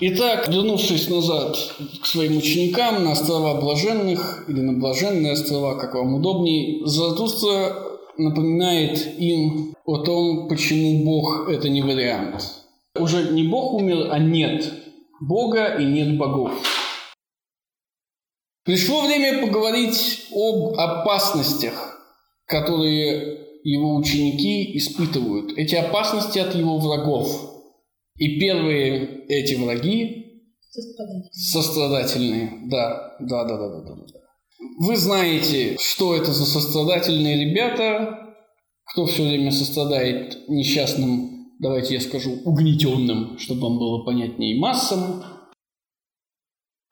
Итак, вернувшись назад к своим ученикам на острова Блаженных или на Блаженные острова, как вам удобнее, Заратустра напоминает им о том, почему Бог – это не вариант. Уже не Бог умер, а нет Бога и нет богов. Пришло время поговорить об опасностях, которые его ученики испытывают. Эти опасности от его врагов – и первые эти враги Сострадательные. сострадательные. Да, да, да, да, да, да. да. Вы знаете, что это за сострадательные ребята, кто все время сострадает несчастным, давайте я скажу, угнетенным, чтобы вам было понятнее, массам.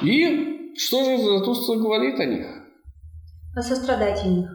И что же Заратустра говорит о них? О сострадательных.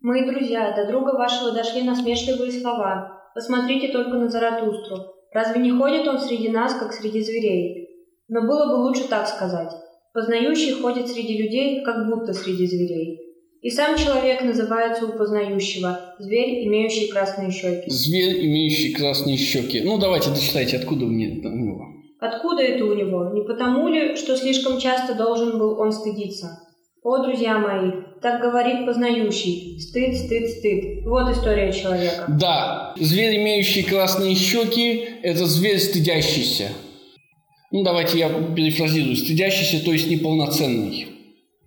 Мои друзья, до друга вашего дошли насмешливые слова. Посмотрите только на Заратустру. Разве не ходит он среди нас, как среди зверей? Но было бы лучше так сказать. Познающий ходит среди людей, как будто среди зверей. И сам человек называется у познающего – зверь, имеющий красные щеки. Зверь, имеющий красные щеки. Ну, давайте дочитайте, откуда у него. Откуда это у него? Не потому ли, что слишком часто должен был он стыдиться? О, друзья мои, так говорит познающий. Стыд, стыд, стыд. Вот история человека. Да, зверь, имеющий красные щеки, это зверь стыдящийся. Ну, давайте я перефразирую. Стыдящийся, то есть неполноценный.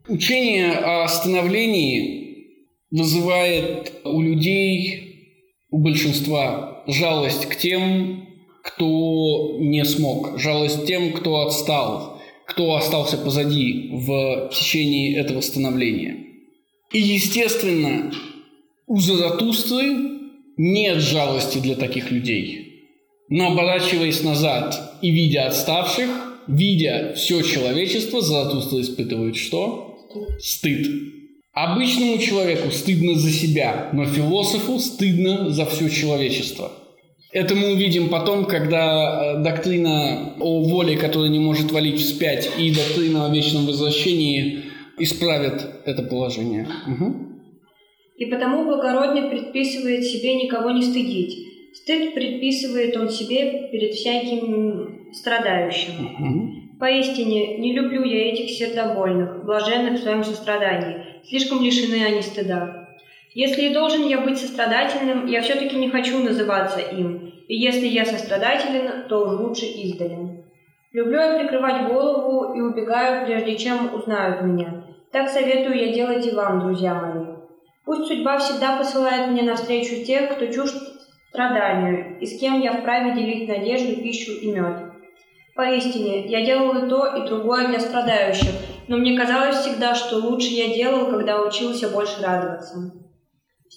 Учение о становлении вызывает у людей, у большинства, жалость к тем, кто не смог, жалость тем, кто отстал, кто остался позади в течение этого становления. И, естественно, у Заратустры нет жалости для таких людей. Но оборачиваясь назад и видя отставших, видя все человечество, Заратустра испытывает что? Стыд. Обычному человеку стыдно за себя, но философу стыдно за все человечество – это мы увидим потом, когда э, доктрина о воле, которая не может валить вспять, и доктрина о вечном возвращении исправят это положение. Угу. И потому благородный предписывает себе никого не стыдить. Стыд предписывает он себе перед всяким страдающим. Угу. Поистине, не люблю я этих сердобольных, блаженных в своем сострадании. Слишком лишены они стыда. Если и должен я быть сострадательным, я все-таки не хочу называться им, и если я сострадателен, то уж лучше издален. Люблю я прикрывать голову и убегаю, прежде чем узнают меня. Так советую я делать и вам, друзья мои. Пусть судьба всегда посылает мне навстречу тех, кто чужд страданию, и с кем я вправе делить надежду, пищу и мед. Поистине, я делал и то, и другое для страдающих, но мне казалось всегда, что лучше я делал, когда учился больше радоваться.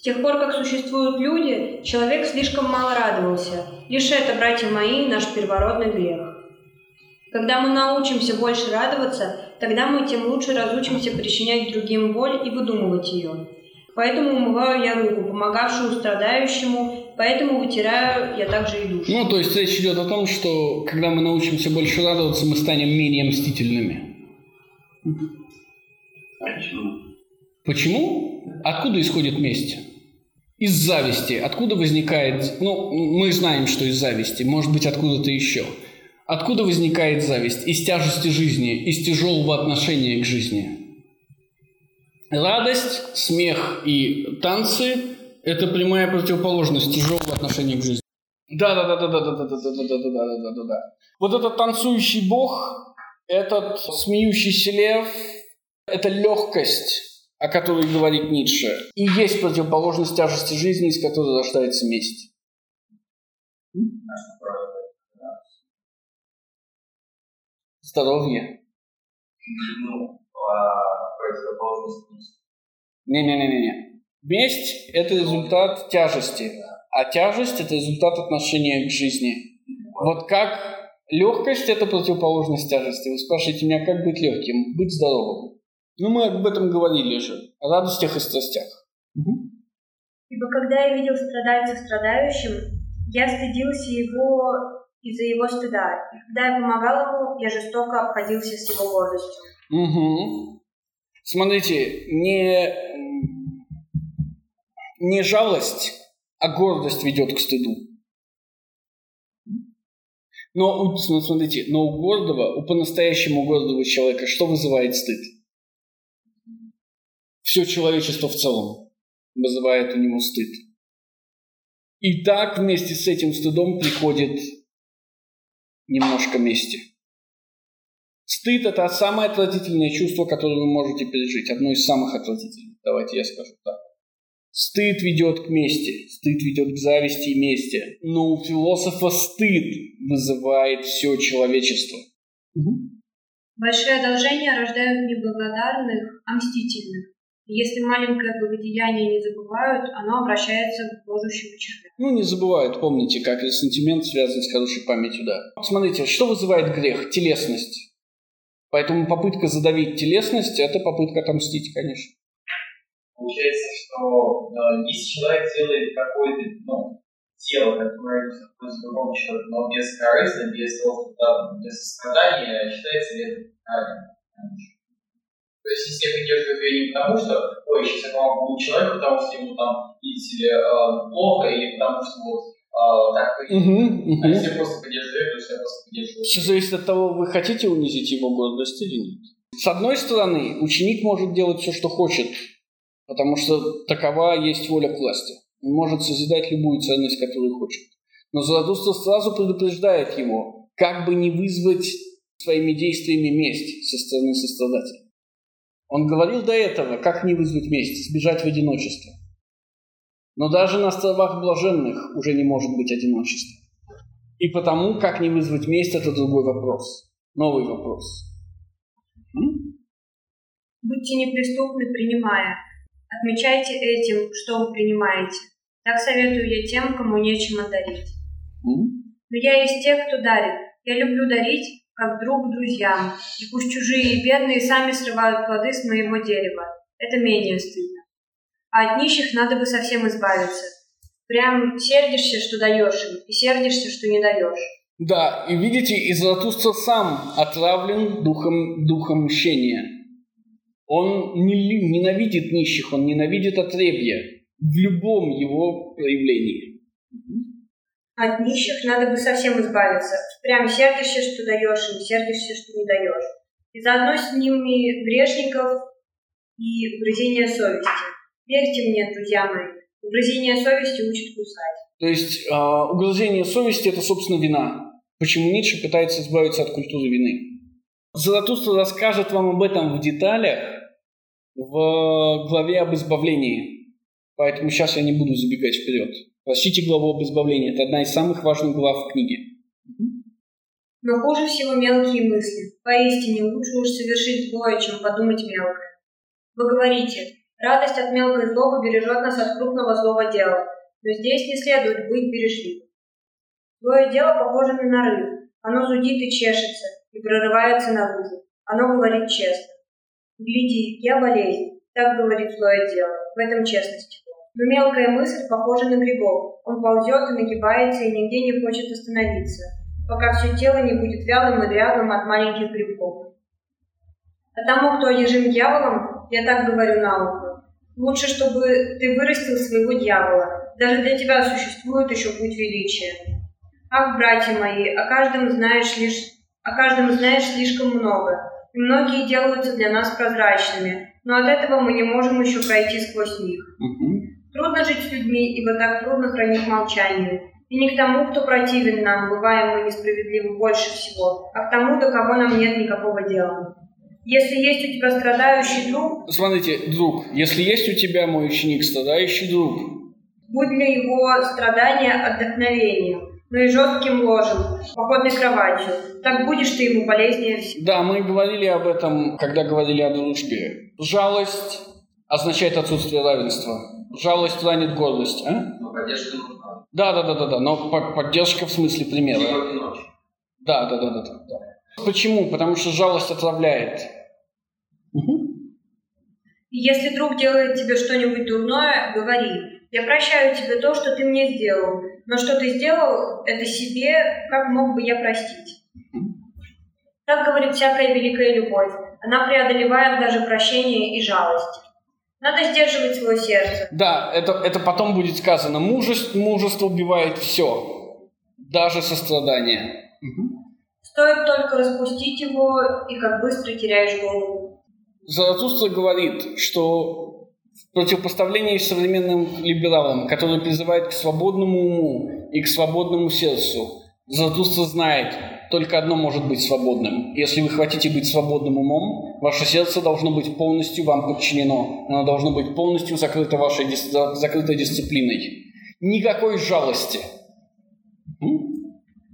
С тех пор, как существуют люди, человек слишком мало радовался. Лишь это, братья мои, наш первородный грех. Когда мы научимся больше радоваться, тогда мы тем лучше разучимся причинять другим боль и выдумывать ее. Поэтому умываю я руку, помогавшую страдающему, поэтому вытираю я также и душу. Ну, то есть речь идет о том, что когда мы научимся больше радоваться, мы станем менее мстительными. Почему? Почему? Откуда исходит месть? Из зависти. Откуда возникает... Ну, мы знаем, что из зависти. Может быть, откуда-то еще. Откуда возникает зависть? Из тяжести жизни, из тяжелого отношения к жизни. Радость, смех и танцы – это прямая противоположность тяжелого отношения к жизни. Да, да, да, да, да, да, да, да, да, да, да, да, да, да, да. Вот этот танцующий бог, этот смеющийся лев, это легкость, о которой говорит Ницше, и есть противоположность тяжести жизни, из которой рождается месть. Здоровье. Ну, а. Не-не-не-не. Месть – это результат тяжести, а тяжесть – это результат отношения к жизни. Вот как легкость – это противоположность тяжести. Вы спрашиваете меня, как быть легким? Быть здоровым. Ну, мы об этом говорили же, о радостях и страстях. Угу. Ибо когда я видел страдальца страдающим, я стыдился его из-за его стыда, и когда я помогал ему, я жестоко обходился с его гордостью. Угу. Смотрите, не, не жалость, а гордость ведет к стыду. Но, у- см- смотрите, но у гордого, у по-настоящему гордого человека что вызывает стыд? Все человечество в целом вызывает у него стыд. И так вместе с этим стыдом приходит немножко мести. Стыд – это самое отвратительное чувство, которое вы можете пережить. Одно из самых отвратительных. Давайте я скажу так. Стыд ведет к мести, стыд ведет к зависти и мести. Но у философа стыд вызывает все человечество. Большие одолжения рождают не благодарных, а мстительных. Если маленькое благодеяние не забывают, оно обращается к гложущему червя. Ну, не забывают, помните, как сентимент связан с хорошей памятью, да. Смотрите, что вызывает грех? Телесность. Поэтому попытка задавить телесность – это попытка отомстить, конечно. Получается, что э, если человек делает какое-то ну, дело, которое пользу другому человеку, но без корысти, без того, там, без страдания, считается ли это правильно? То есть, если я поддерживаю ее не потому, что, ой, сейчас я помогу человеку, потому что ему там, видите ли, э, плохо, или потому что вот э, так и Угу, А если просто поддерживаю, то я просто поддерживаю. Все зависит от того, вы хотите унизить его гордость или нет. С одной стороны, ученик может делать все, что хочет, потому что такова есть воля к власти. Он может созидать любую ценность, которую хочет. Но Заратустра сразу предупреждает его, как бы не вызвать своими действиями месть со стороны сострадателя. Он говорил до этого, как не вызвать месть, сбежать в одиночество. Но даже на островах блаженных уже не может быть одиночества. И потому, как не вызвать месть, это другой вопрос. Новый вопрос. М? Будьте неприступны, принимая. Отмечайте этим, что вы принимаете. Так советую я тем, кому нечем одарить. М? Но я из тех, кто дарит. Я люблю дарить, как друг друзьям. И пусть чужие и бедные сами срывают плоды с моего дерева. Это менее стыдно. А от нищих надо бы совсем избавиться. Прям сердишься, что даешь им, и сердишься, что не даешь. Да, и видите, и Заратустра сам отравлен духом, духом мщения. Он не ненавидит нищих, он ненавидит отребья в любом его проявлении. От нищих надо бы совсем избавиться. Прям сердишься, что даешь им, сердишься, что не даешь. И заодно с ними грешников и угрызение совести. Верьте мне, друзья мои, угрызение совести учит кусать. То есть э, угрызение совести – это, собственно, вина. Почему Ницше пытается избавиться от культуры вины. Заратустра расскажет вам об этом в деталях в главе об избавлении. Поэтому сейчас я не буду забегать вперед. Прочтите главу об избавлении. Это одна из самых важных глав в книге. Но хуже всего мелкие мысли. Поистине лучше уж совершить злое, чем подумать мелкое. Вы говорите, радость от мелкой злобы бережет нас от крупного злого дела, но здесь не следует быть бережливым. Злое дело похоже на нарыв. Оно зудит и чешется, и прорывается наружу. Оно говорит честно. Гляди, я болезнь. Так говорит злое дело. В этом честность. Но мелкая мысль похожа на грибок. Он ползет и нагибается, и нигде не хочет остановиться, пока все тело не будет вялым и дряблым от маленьких грибков. А тому, кто одержим дьяволом, я так говорю на ухо, лучше, чтобы ты вырастил своего дьявола. Даже для тебя существует еще путь величия. Ах, братья мои, о каждом знаешь лишь, о каждом знаешь слишком много, и многие делаются для нас прозрачными, но от этого мы не можем еще пройти сквозь них. Мгм. Трудно жить с людьми, ибо так трудно хранить молчание. И не к тому, кто противен нам, бываем мы несправедливы больше всего, а к тому, до кого нам нет никакого дела. Если есть у тебя страдающий друг, Смотрите, друг, если есть у тебя, мой ученик, страдающий друг, будь для его страдания отдохновением, но и жестким ложем, походной кроватью. Так будешь ты ему полезнее всего. Да, мы говорили об этом, когда говорили о дружбе. Жалость означает отсутствие равенства. Жалость ранит гордость, а? Но поддержка нужна. Да, да, да, да, да. Но по- поддержка в смысле примера. Да, да, да, да, да, да. Почему? Потому что жалость отравляет. Если друг делает тебе что-нибудь дурное, говори. Я прощаю тебе то, что ты мне сделал, но что ты сделал, это себе, как мог бы я простить. Так говорит всякая великая любовь. Она преодолевает даже прощение и жалость. Надо сдерживать свое сердце. Да, это, это потом будет сказано. Мужество, мужество убивает все. Даже сострадание. Стоит только распустить его, и как быстро теряешь голову. Заратустра говорит, что в противопоставлении современным либералам, которые призывают к свободному уму и к свободному сердцу, Заратустра знает, только одно может быть свободным. Если вы хотите быть свободным умом, ваше сердце должно быть полностью вам подчинено. Оно должно быть полностью закрыто вашей закрытой дисциплиной. Никакой жалости.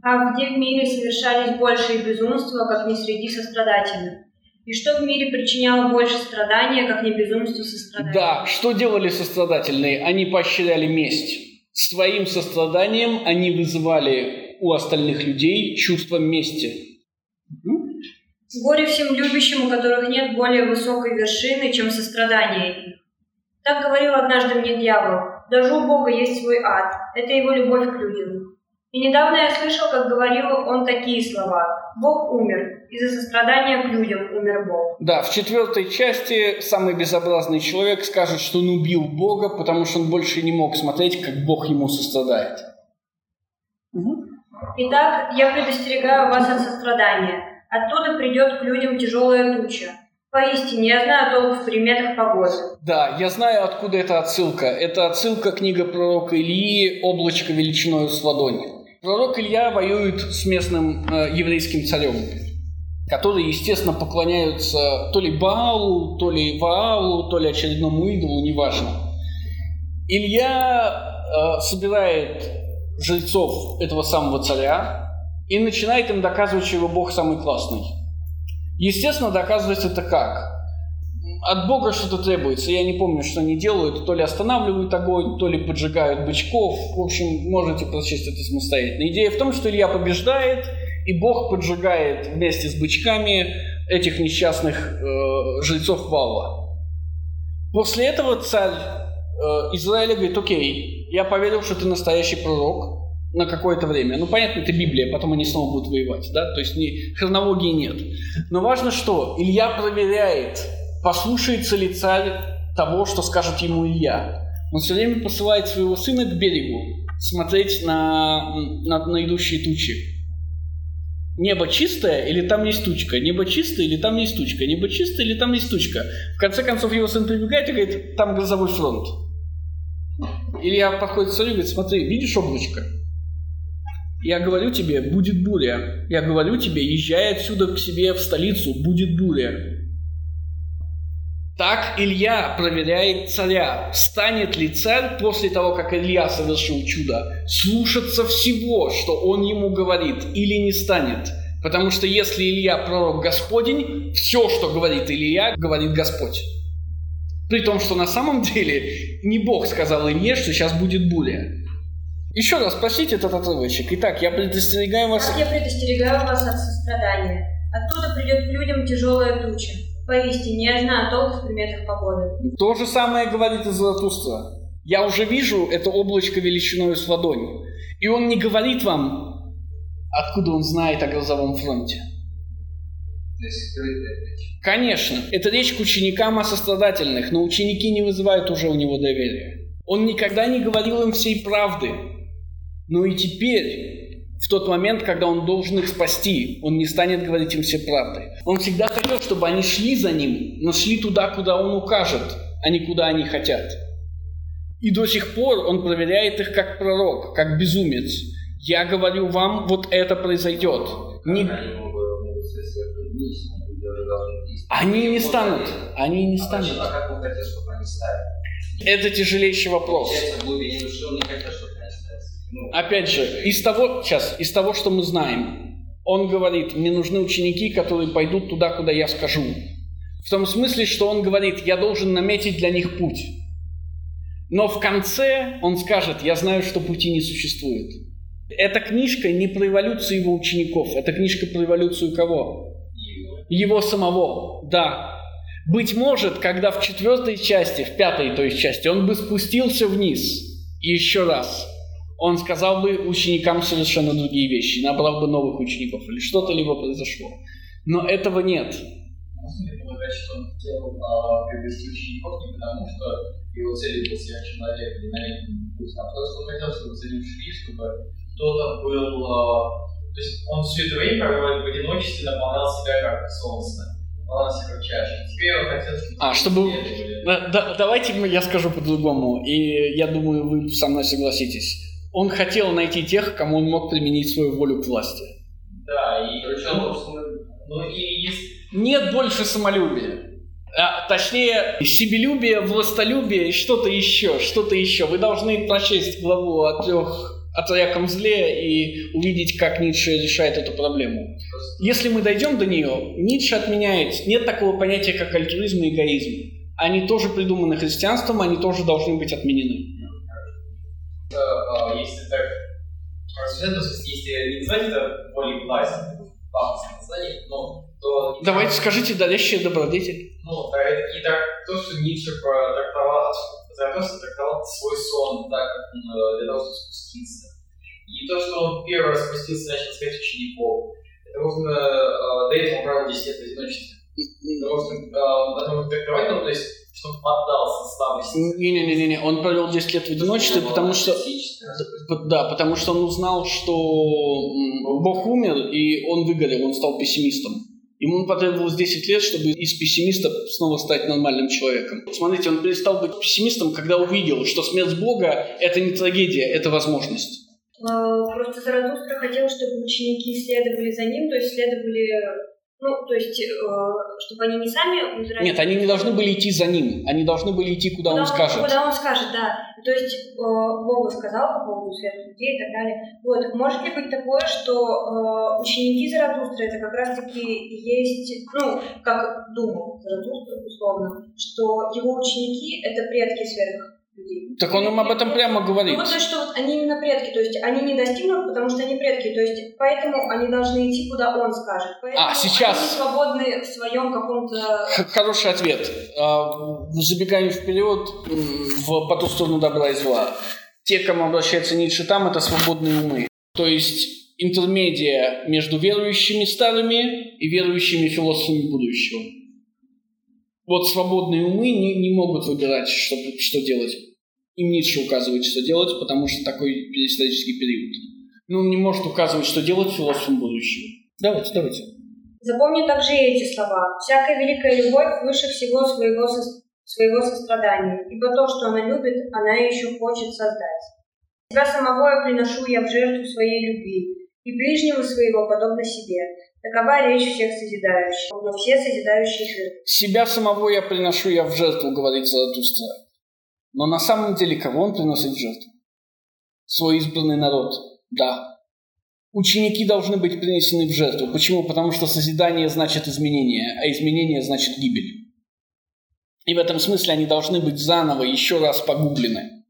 А где в мире совершались большие безумства, как не среди сострадательных? И что в мире причиняло больше страдания, как не безумству сострадания? Да, что делали сострадательные? Они поощряли месть. Своим состраданием они вызывали у остальных людей чувство мести. Горе всем любящим, у которых нет более высокой вершины, чем сострадание. Так говорил однажды мне дьявол. Даже у Бога есть свой ад. Это его любовь к людям. И недавно я слышал, как говорил он такие слова. Бог умер. Из-за сострадания к людям умер Бог. Да, в четвертой части самый безобразный человек скажет, что он убил Бога, потому что он больше не мог смотреть, как Бог ему сострадает. Итак, я предостерегаю вас от сострадания. Оттуда придет к людям тяжелая туча. Поистине, я знаю толк в приметах погоды. Да, я знаю, откуда эта отсылка. Это отсылка книга пророка Ильи «Облачко величиной с ладони». Пророк Илья воюет с местным э, еврейским царем, которые, естественно, поклоняются то ли Баалу, то ли Ваалу, то ли очередному идолу, неважно. Илья э, собирает жрецов этого самого царя и начинает им доказывать, что его Бог самый классный. Естественно, доказывать это как? От Бога что-то требуется. Я не помню, что они делают. То ли останавливают огонь, то ли поджигают бычков. В общем, можете прочесть это самостоятельно. Идея в том, что Илья побеждает, и Бог поджигает вместе с бычками этих несчастных э, жрецов Вала. После этого царь э, Израиля говорит, окей, я поверил, что ты настоящий пророк, на какое-то время. Ну, понятно, это Библия, потом они снова будут воевать, да, то есть ни, хронологии нет. Но важно что? Илья проверяет, послушается ли царь того, что скажет ему Илья. Он все время посылает своего сына к берегу смотреть на, на, на идущие тучи. Небо чистое или там есть тучка? Небо чистое или там есть тучка? Небо чистое или там есть тучка? В конце концов его сын прибегает и говорит, там грозовой фронт. Илья подходит к царю и говорит, смотри, видишь облачко? Я говорю тебе, будет буря. Я говорю тебе, езжай отсюда к себе в столицу, будет буря. Так Илья проверяет царя, станет ли царь после того, как Илья совершил чудо, слушаться всего, что он ему говорит, или не станет. Потому что если Илья пророк Господень, все, что говорит Илья, говорит Господь. При том, что на самом деле не Бог сказал Илье, что сейчас будет буря. Еще раз спросите этот отрывочек. Итак, я предостерегаю вас... я предостерегаю вас от сострадания. Оттуда придет к людям тяжелая туча. Поистине, я знаю толк в приметах погоды. То же самое говорит и Золотуство. Я уже вижу это облачко величиной с ладонь. И он не говорит вам, откуда он знает о грозовом фронте. Конечно, это речь к ученикам о сострадательных, но ученики не вызывают уже у него доверия. Он никогда не говорил им всей правды. Но и теперь, в тот момент, когда он должен их спасти, он не станет говорить им все правды. Он всегда хотел, чтобы они шли за ним, но шли туда, куда он укажет, а не куда они хотят. И до сих пор он проверяет их как пророк, как безумец. Я говорю вам, вот это произойдет. Не... Они не станут. Они не станут. А как вы хотите, чтобы они стали? Это тяжелейший вопрос. чтобы Опять же, из того, сейчас, из того, что мы знаем, он говорит, мне нужны ученики, которые пойдут туда, куда я скажу. В том смысле, что он говорит, я должен наметить для них путь. Но в конце он скажет, я знаю, что пути не существует. Эта книжка не про эволюцию его учеников, это книжка про эволюцию кого? Его самого, да. Быть может, когда в четвертой части, в пятой то есть части, он бы спустился вниз еще раз – он сказал бы ученикам совершенно другие вещи, набрал бы новых учеников, или что-то либо произошло. Но этого нет. А, его целью был сверхчеловек или намеренный путь, а просто он хотел, чтобы за ним чтобы кто-то был а, То есть он все это время проводит в одиночестве, наполнял себя как солнце, наполнял себя как чаша. Теперь он хотел, чтобы... А, чтобы... Да, да, давайте я скажу по-другому, и я думаю, вы со мной согласитесь. Он хотел найти тех, кому он мог применить свою волю к власти. Да, и причем, ну и есть... Нет больше самолюбия. А, точнее, себелюбие, властолюбие и что-то еще, что-то еще. Вы должны прочесть главу о трех о трояком зле и увидеть, как Ницше решает эту проблему. Если мы дойдем до нее, Ницше отменяет, нет такого понятия, как альтруизм и эгоизм. Они тоже придуманы христианством, они тоже должны быть отменены. А, если так рассуждать, то если не называть это волей власти, пафосное название, но то... Давайте скажите «дарящая добродетель». Ну, и так, то, что Ницше трактовал, Заратустра трактовал свой сон так, как он для того, чтобы спуститься. И то, что он первый раз спустился, начал искать учеников, это можно до этого провел 10 лет в одиночестве. Потому что он трактовать, ну, то есть что он поддался слабости. Не-не-не, он провел 10 лет в одиночестве, потому что... Да, потому что он узнал, что Бог умер, и он выгорел, он стал пессимистом. Ему потребовалось 10 лет, чтобы из пессимиста снова стать нормальным человеком. Смотрите, он перестал быть пессимистом, когда увидел, что смерть Бога – это не трагедия, это возможность. А, просто Заратустра хотел, чтобы ученики следовали за ним, то есть следовали ну, то есть, э, чтобы они не сами умирали. Нет, они не должны были идти за ним. Они должны были идти, куда, куда он скажет. Куда он скажет, да. То есть, э, Бога сказал по поводу светлых людей и так далее. Вот. Может ли быть такое, что э, ученики Заратустры это как раз-таки есть, ну, как думал Заратустра, условно, что его ученики это предки сверх людей. Так он им об этом прямо говорит. Ну, то есть, что вот они именно предки, то есть они не достигнут, потому что они предки, то есть поэтому они должны идти, куда он скажет. Поэтому а, сейчас... Они свободны в своем каком-то... Хороший ответ. А, забегаем вперед в по ту сторону добра и зла. Те, к кому обращается Ницше там, это свободные умы. То есть интермедия между верующими старыми и верующими философами будущего. Вот свободные умы не, не могут выбирать, что, что делать. Им Ницше указывает, что делать, потому что такой исторический период. Но он не может указывать, что делать философам будущего. Давайте, давайте. Запомни также эти слова. «Всякая великая любовь выше всего своего, со... своего сострадания, ибо то, что она любит, она еще хочет создать. Себя самого я приношу я в жертву своей любви, и ближнего своего подобно себе. Такова речь всех созидающих, но все созидающие жертвы. Себя самого я приношу я в жертву, говорит Заратустра. Но на самом деле кого он приносит в жертву? Свой избранный народ, да. Ученики должны быть принесены в жертву. Почему? Потому что созидание значит изменение, а изменение значит гибель. И в этом смысле они должны быть заново еще раз погублены.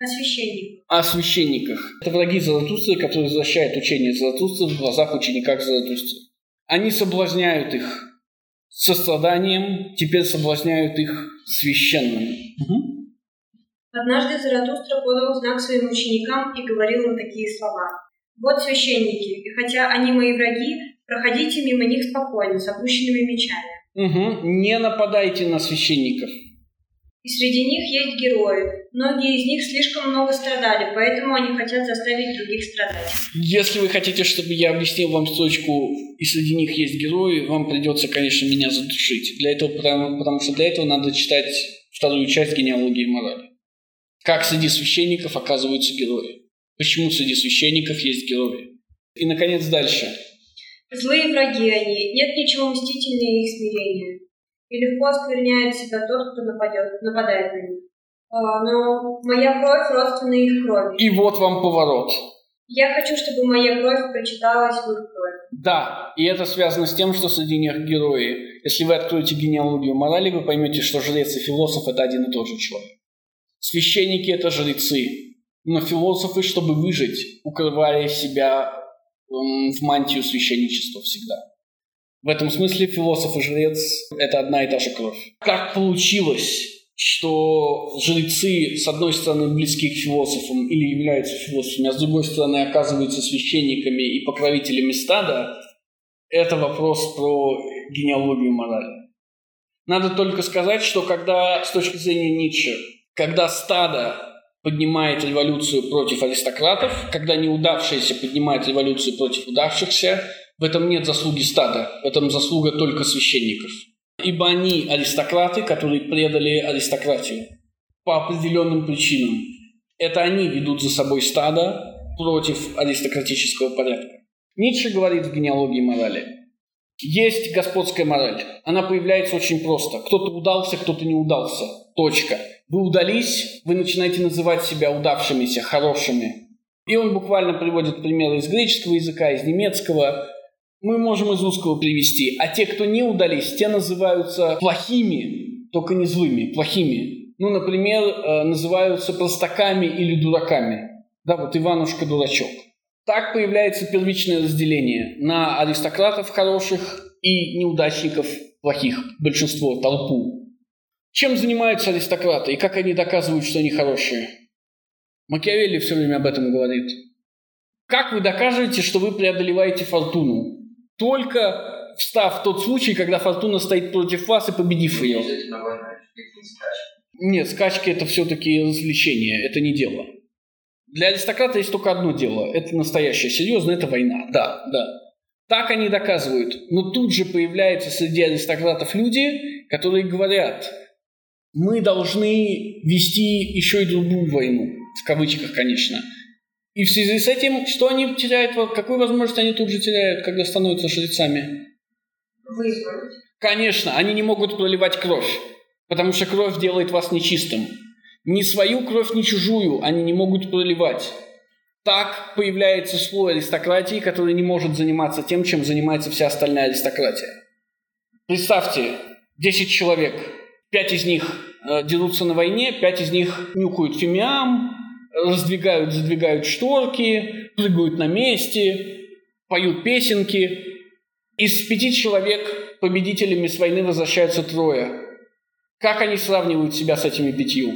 О священниках. О священниках. Это враги Заратустры, которые возвращают учение Заратустры в глазах учеников Заратустры. Они соблазняют их состраданием, теперь соблазняют их священным. Угу. Однажды Заратустра подал знак своим ученикам и говорил им такие слова. «Вот священники, и хотя они мои враги, проходите мимо них спокойно, с опущенными мечами». Угу. Не нападайте на священников. И среди них есть герои. Многие из них слишком много страдали, поэтому они хотят заставить других страдать. Если вы хотите, чтобы я объяснил вам строчку «И среди них есть герои», вам придется, конечно, меня задушить. Для этого, потому, потому что для этого надо читать вторую часть генеалогии морали. Как среди священников оказываются герои? Почему среди священников есть герои? И, наконец, дальше. Злые враги они, нет ничего мстительнее их смирения. И легко оскверняет себя тот, кто нападет, нападает на них. А, но моя кровь родственна их крови. И вот вам поворот. Я хочу, чтобы моя кровь прочиталась в их кровь. Да, и это связано с тем, что среди них герои. Если вы откроете генеалогию морали, вы поймете, что жрец и философ – это один и тот же человек. Священники – это жрецы, но философы, чтобы выжить, укрывали себя в мантию священничества всегда. В этом смысле философ и жрец – это одна и та же кровь. Как получилось, что жрецы, с одной стороны, близки к философам или являются философами, а с другой стороны, оказываются священниками и покровителями стада, это вопрос про генеалогию морали. Надо только сказать, что когда с точки зрения Ницше когда стадо поднимает революцию против аристократов, когда неудавшиеся поднимают революцию против удавшихся, в этом нет заслуги стада, в этом заслуга только священников. Ибо они аристократы, которые предали аристократию по определенным причинам. Это они ведут за собой стадо против аристократического порядка. Ницше говорит в генеалогии морали. Есть господская мораль. Она появляется очень просто. Кто-то удался, кто-то не удался. Точка. Вы удались, вы начинаете называть себя удавшимися, хорошими. И он буквально приводит примеры из греческого языка, из немецкого. Мы можем из русского привести. А те, кто не удались, те называются плохими, только не злыми, плохими. Ну, например, э, называются простаками или дураками. Да, вот Иванушка-дурачок. Так появляется первичное разделение на аристократов хороших и неудачников плохих, большинство, толпу. Чем занимаются аристократы и как они доказывают, что они хорошие? Макиавелли все время об этом говорит. Как вы докажете, что вы преодолеваете фортуну? Только встав в тот случай, когда фортуна стоит против вас и победив ее. Нет, скачки это все-таки развлечение, это не дело. Для аристократа есть только одно дело. Это настоящее, серьезно, это война. Да, да. Так они доказывают. Но тут же появляются среди аристократов люди, которые говорят, мы должны вести еще и другую войну. В кавычках, конечно. И в связи с этим, что они теряют, какую возможность они тут же теряют, когда становятся жрецами? Вызвать. Конечно, они не могут проливать кровь, потому что кровь делает вас нечистым. Ни свою кровь, ни чужую они не могут проливать. Так появляется слой аристократии, который не может заниматься тем, чем занимается вся остальная аристократия. Представьте, 10 человек, 5 из них э, дерутся на войне, 5 из них нюхают фимиам, раздвигают, задвигают шторки, прыгают на месте, поют песенки. Из пяти человек победителями с войны возвращаются трое. Как они сравнивают себя с этими пятью?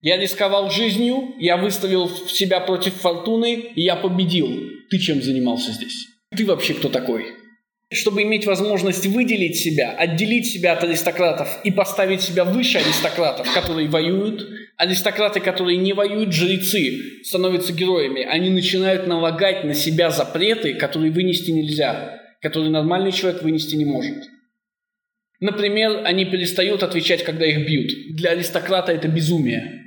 Я рисковал жизнью, я выставил себя против фортуны, и я победил. Ты чем занимался здесь? Ты вообще кто такой? Чтобы иметь возможность выделить себя, отделить себя от аристократов и поставить себя выше аристократов, которые воюют, аристократы, которые не воюют, жрецы, становятся героями. Они начинают налагать на себя запреты, которые вынести нельзя, которые нормальный человек вынести не может. Например, они перестают отвечать, когда их бьют. Для аристократа это безумие.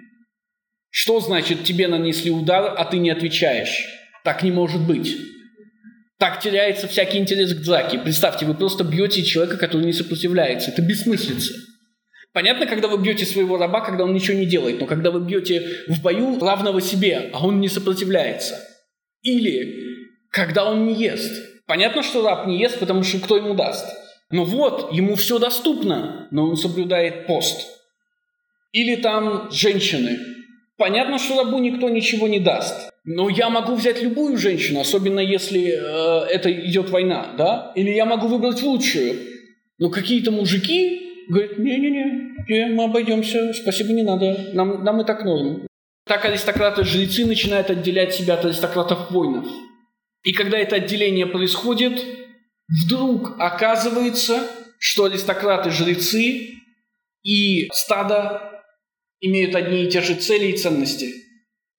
Что значит тебе нанесли удар, а ты не отвечаешь? Так не может быть. Так теряется всякий интерес к драке. Представьте, вы просто бьете человека, который не сопротивляется. Это бессмыслица. Понятно, когда вы бьете своего раба, когда он ничего не делает, но когда вы бьете в бою равного себе, а он не сопротивляется. Или когда он не ест. Понятно, что раб не ест, потому что кто ему даст? Но вот, ему все доступно, но он соблюдает пост. Или там женщины, Понятно, что рабу никто ничего не даст. Но я могу взять любую женщину, особенно если э, это идет война, да? Или я могу выбрать лучшую. Но какие-то мужики говорят, не-не-не, мы обойдемся, спасибо, не надо, нам, нам и так норм. Так аристократы-жрецы начинают отделять себя от аристократов-воинов. И когда это отделение происходит, вдруг оказывается, что аристократы-жрецы и стадо имеют одни и те же цели и ценности.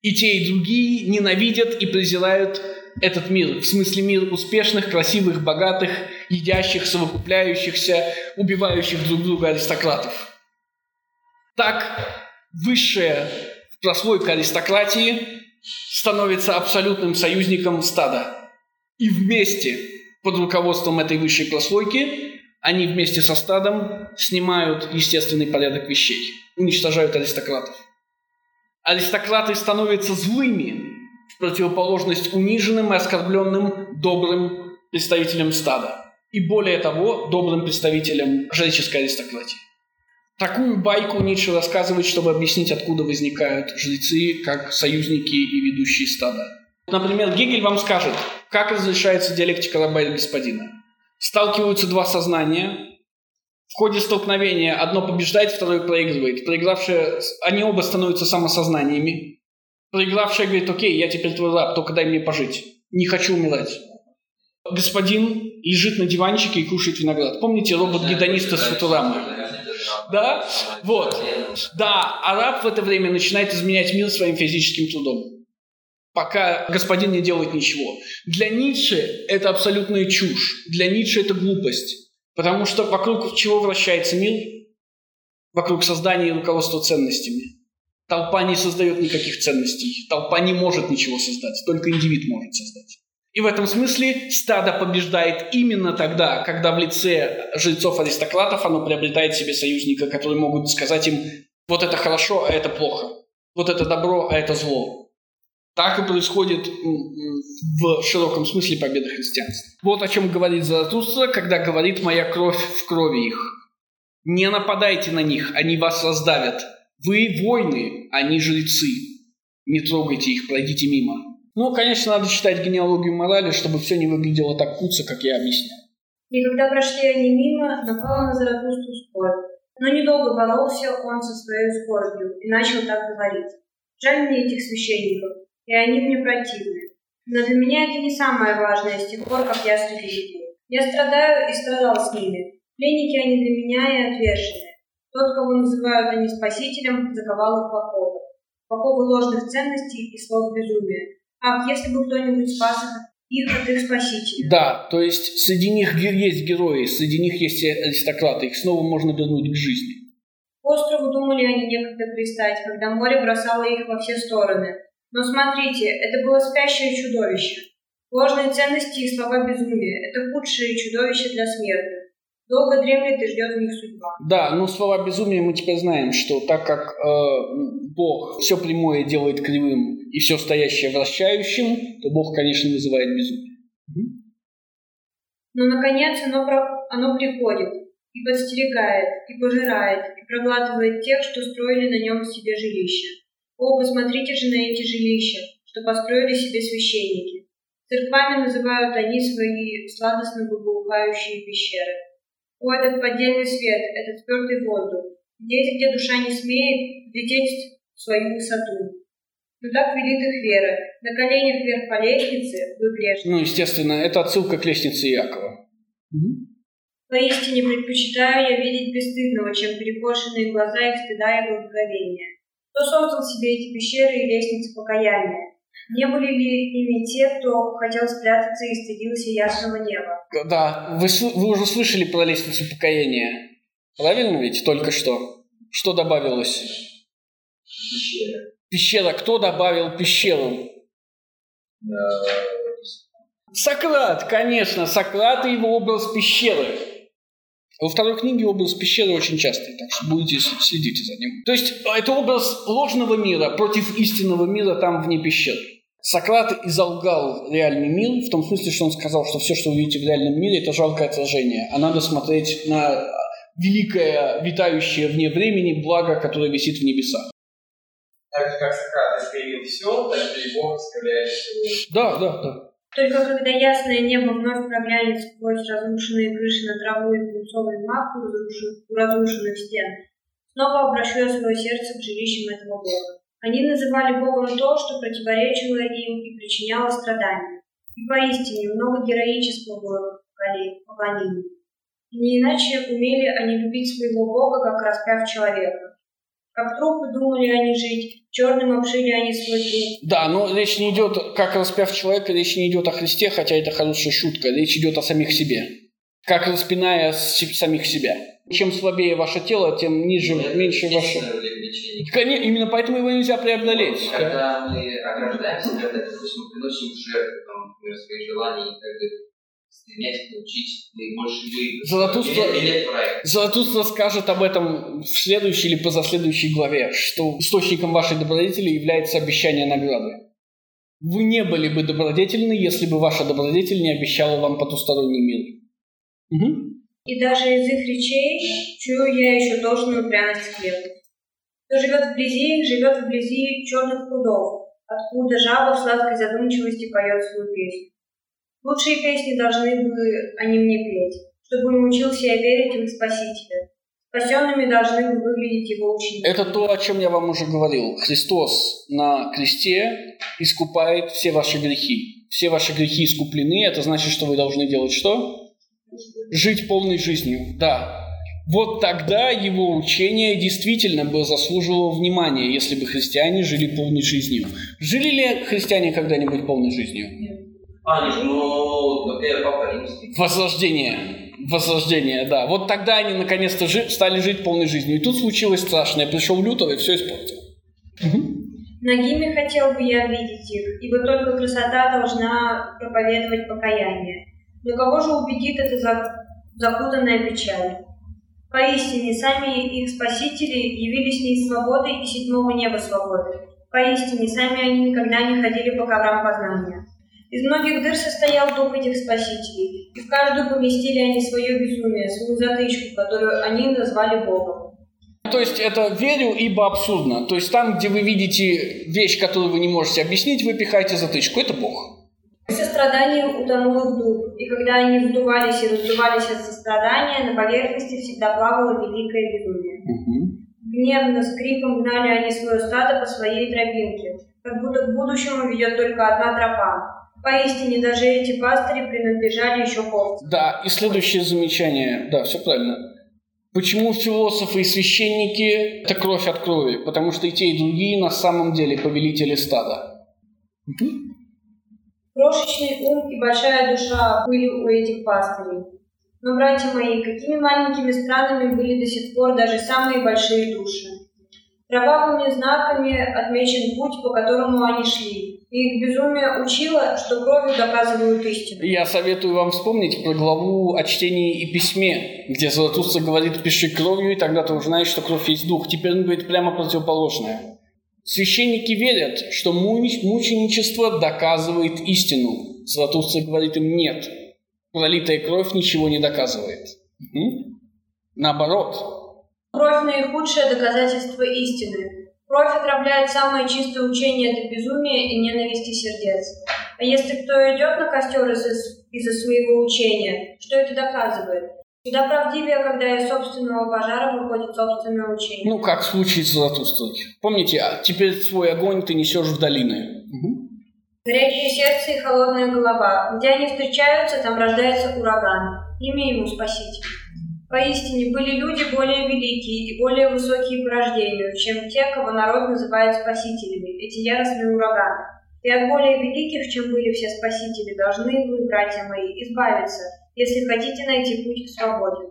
И те, и другие ненавидят и презирают этот мир, в смысле мир успешных, красивых, богатых, едящих, совокупляющихся, убивающих друг друга аристократов. Так высшая прослойка аристократии становится абсолютным союзником стада. И вместе, под руководством этой высшей прослойки, они вместе со стадом снимают естественный порядок вещей уничтожают аристократов. Аристократы становятся злыми в противоположность униженным и оскорбленным добрым представителям стада. И более того, добрым представителям жреческой аристократии. Такую байку Ницше рассказывает, чтобы объяснить, откуда возникают жрецы как союзники и ведущие стада. Например, Гегель вам скажет, как разрешается диалектика раба и господина. Сталкиваются два сознания, в ходе столкновения одно побеждает, второе проигрывает. Проигравшие, они оба становятся самосознаниями. Проигравшая говорит, окей, я теперь твой раб, только дай мне пожить. Не хочу умирать. Господин лежит на диванчике и кушает виноград. Помните робот-гедониста с Футурамы? Да? Вот. Да, араб в это время начинает изменять мир своим физическим трудом. Пока господин не делает ничего. Для Ницше это абсолютная чушь. Для Ницше это глупость. Потому что вокруг чего вращается мир? Вокруг создания и руководства ценностями. Толпа не создает никаких ценностей. Толпа не может ничего создать. Только индивид может создать. И в этом смысле стадо побеждает именно тогда, когда в лице жильцов-аристократов оно приобретает себе союзника, которые могут сказать им, вот это хорошо, а это плохо. Вот это добро, а это зло. Так и происходит в широком смысле победа христианства. Вот о чем говорит Заратустра, когда говорит «моя кровь в крови их». Не нападайте на них, они вас раздавят. Вы воины, они жрецы. Не трогайте их, пройдите мимо. Ну, конечно, надо читать генеалогию морали, чтобы все не выглядело так куца, как я объяснял. И когда прошли они мимо, напал на Заратустру скорбь. Но недолго боролся он со своей скорбью и начал так говорить. Жаль мне этих священников, и они мне противны. Но для меня это не самое важное с тех пор, как я ступил. Я страдаю и страдал с ними. Пленники они для меня и отвержены. Тот, кого называют они спасителем, заковал их в оковы. Оковы ложных ценностей и слов безумия. Ах, если бы кто-нибудь спас их от их спасителя. Да, то есть среди них есть герои, среди них есть аристократы, их снова можно вернуть к жизни. К острову думали они некогда пристать, когда море бросало их во все стороны. Но смотрите, это было спящее чудовище. Ложные ценности и слова безумия – это худшие чудовища для смертных. Долго дремлет и ждет в них судьба. Да, ну слова безумия мы теперь знаем, что так как э, Бог все прямое делает кривым и все стоящее вращающим, то Бог, конечно, вызывает безумие. Но, наконец, оно, оно приходит и подстерегает, и пожирает, и проглатывает тех, что строили на нем себе жилище. О, посмотрите же на эти жилища, что построили себе священники. Церквами называют они свои сладостно благоухающие пещеры. О, этот поддельный свет, этот твердый воздух, здесь, где душа не смеет лететь в свою высоту. Но так велит их вера. На коленях вверх по лестнице вы грешны. Ну, естественно, это отсылка к лестнице Якова. Поистине предпочитаю я видеть бесстыдного, чем перекошенные глаза их стыда и благоговения. Кто создал себе эти пещеры и лестницы покаяния? Не были ли ими те, кто хотел спрятаться и стыдился ясного неба? Да, вы, вы уже слышали про лестницу покаяния. Правильно ведь только что? Что добавилось? Пещера. Пещера. Кто добавил пещеру? Сократ, конечно. Сократ и его образ пещеры. Во второй книге образ пещеры очень частый, так что будете следить за ним. То есть это образ ложного мира против истинного мира там вне пещеры. Сократ изолгал реальный мир в том смысле, что он сказал, что все, что вы видите в реальном мире, это жалкое отражение, а надо смотреть на великое, витающее вне времени благо, которое висит в небесах. Так же, как Сократ искривил все, так и Бог искривляет все. Да, да, да. Только когда ясное небо вновь проглянет сквозь разрушенные крыши на траву и пунцовый мах у разрушенных стен, снова обращу я свое сердце к жилищам этого Бога. Они называли Богом то, что противоречило им и причиняло страдания. И поистине много героического было в поклонении. И не иначе умели они любить своего Бога, как распяв человека. Как трупы думали они жить, черным обшили они свой труп. Да, но речь не идет, как распяв человека, речь не идет о Христе, хотя это хорошая шутка, речь идет о самих себе. Как распиная самих себя. Чем слабее ваше тело, тем ниже, Это меньше ваше... Конечно, именно поэтому его нельзя преодолеть. Когда мы ограждаемся, когда, допустим, мы приносим жертву, например, свои желания, как бы стремясь получить наибольший выигрыш. Золотуство. Золотуство скажет об этом в следующей или позаследующей главе, что источником вашей добродетели является обещание награды. Вы не были бы добродетельны, если бы ваша добродетель не обещала вам потусторонний мир. Угу. И даже из их речей чую я еще должную пряность хлеба. Кто живет вблизи живет вблизи черных прудов, откуда жаба в сладкой задумчивости поет свою песню. Лучшие песни должны бы они мне петь, чтобы научился я верить в их Спасителя. Спасенными должны бы выглядеть его ученики. Это то, о чем я вам уже говорил. Христос на кресте искупает все ваши грехи. Все ваши грехи искуплены, это значит, что вы должны делать что? Жить полной жизнью, да. вот тогда его учение действительно бы заслуживало внимания, если бы христиане жили полной жизнью. Жили ли христиане когда-нибудь полной жизнью? А, нет, ну. Возрождение. Возрождение, да. Вот тогда они наконец-то жи- стали жить полной жизнью. И тут случилось страшное. Пришел Лютер и все испортил. Ногими хотел бы я видеть их, ибо только красота должна проповедовать покаяние. Но кого же убедит эта за- закутанная печаль? Поистине, сами их спасители явились не из свободы и седьмого неба свободы. Поистине, сами они никогда не ходили по коврам познания. Из многих дыр состоял дух этих спасителей, и в каждую поместили они свое безумие, свою затычку, которую они назвали Богом. То есть это верю, ибо абсурдно. То есть там, где вы видите вещь, которую вы не можете объяснить, вы пихаете затычку. Это Бог. В сострадании утонул их дух, и когда они вдувались и раздувались от сострадания, на поверхности всегда плавало великое безумие. Гневно, с криком гнали они свое стадо по своей тропинке, как будто к будущему ведет только одна тропа. Поистине, даже эти пастыри принадлежали еще овцам. Да, и следующее замечание. Да, все правильно. Почему философы и священники – это кровь от крови? Потому что и те, и другие на самом деле повелители стада. Крошечный ум и большая душа были у этих пастырей. Но, братья мои, какими маленькими странами были до сих пор даже самые большие души. Кровавыми знаками отмечен путь, по которому они шли. И их безумие учило, что кровью доказывают истину. Я советую вам вспомнить про главу о чтении и письме, где Золотуста говорит «пиши кровью, и тогда ты узнаешь, что кровь есть дух». Теперь он говорит прямо противоположное. Священники верят, что муч- мученичество доказывает истину. Золотуста говорит им «нет». Пролитая кровь ничего не доказывает. Мгм. Наоборот, Кровь – наихудшее доказательство истины. Кровь отравляет самое чистое учение это безумие и ненависти сердец. А если кто идет на костер из-за, из-за своего учения, что это доказывает? Куда правдивее, когда из собственного пожара выходит собственное учение. ну как в случае с Золотустой. Помните, а теперь свой огонь ты несешь в долины. Мгм. Горячее сердце и холодная голова. Где они встречаются, там рождается ураган. Имя ему Спаситель. Поистине были люди более великие и более высокие по рождению, чем те, кого народ называет спасителями, эти яростные ураганы. И от более великих, чем были все спасители, должны вы, братья мои, избавиться, если хотите найти путь к свободе.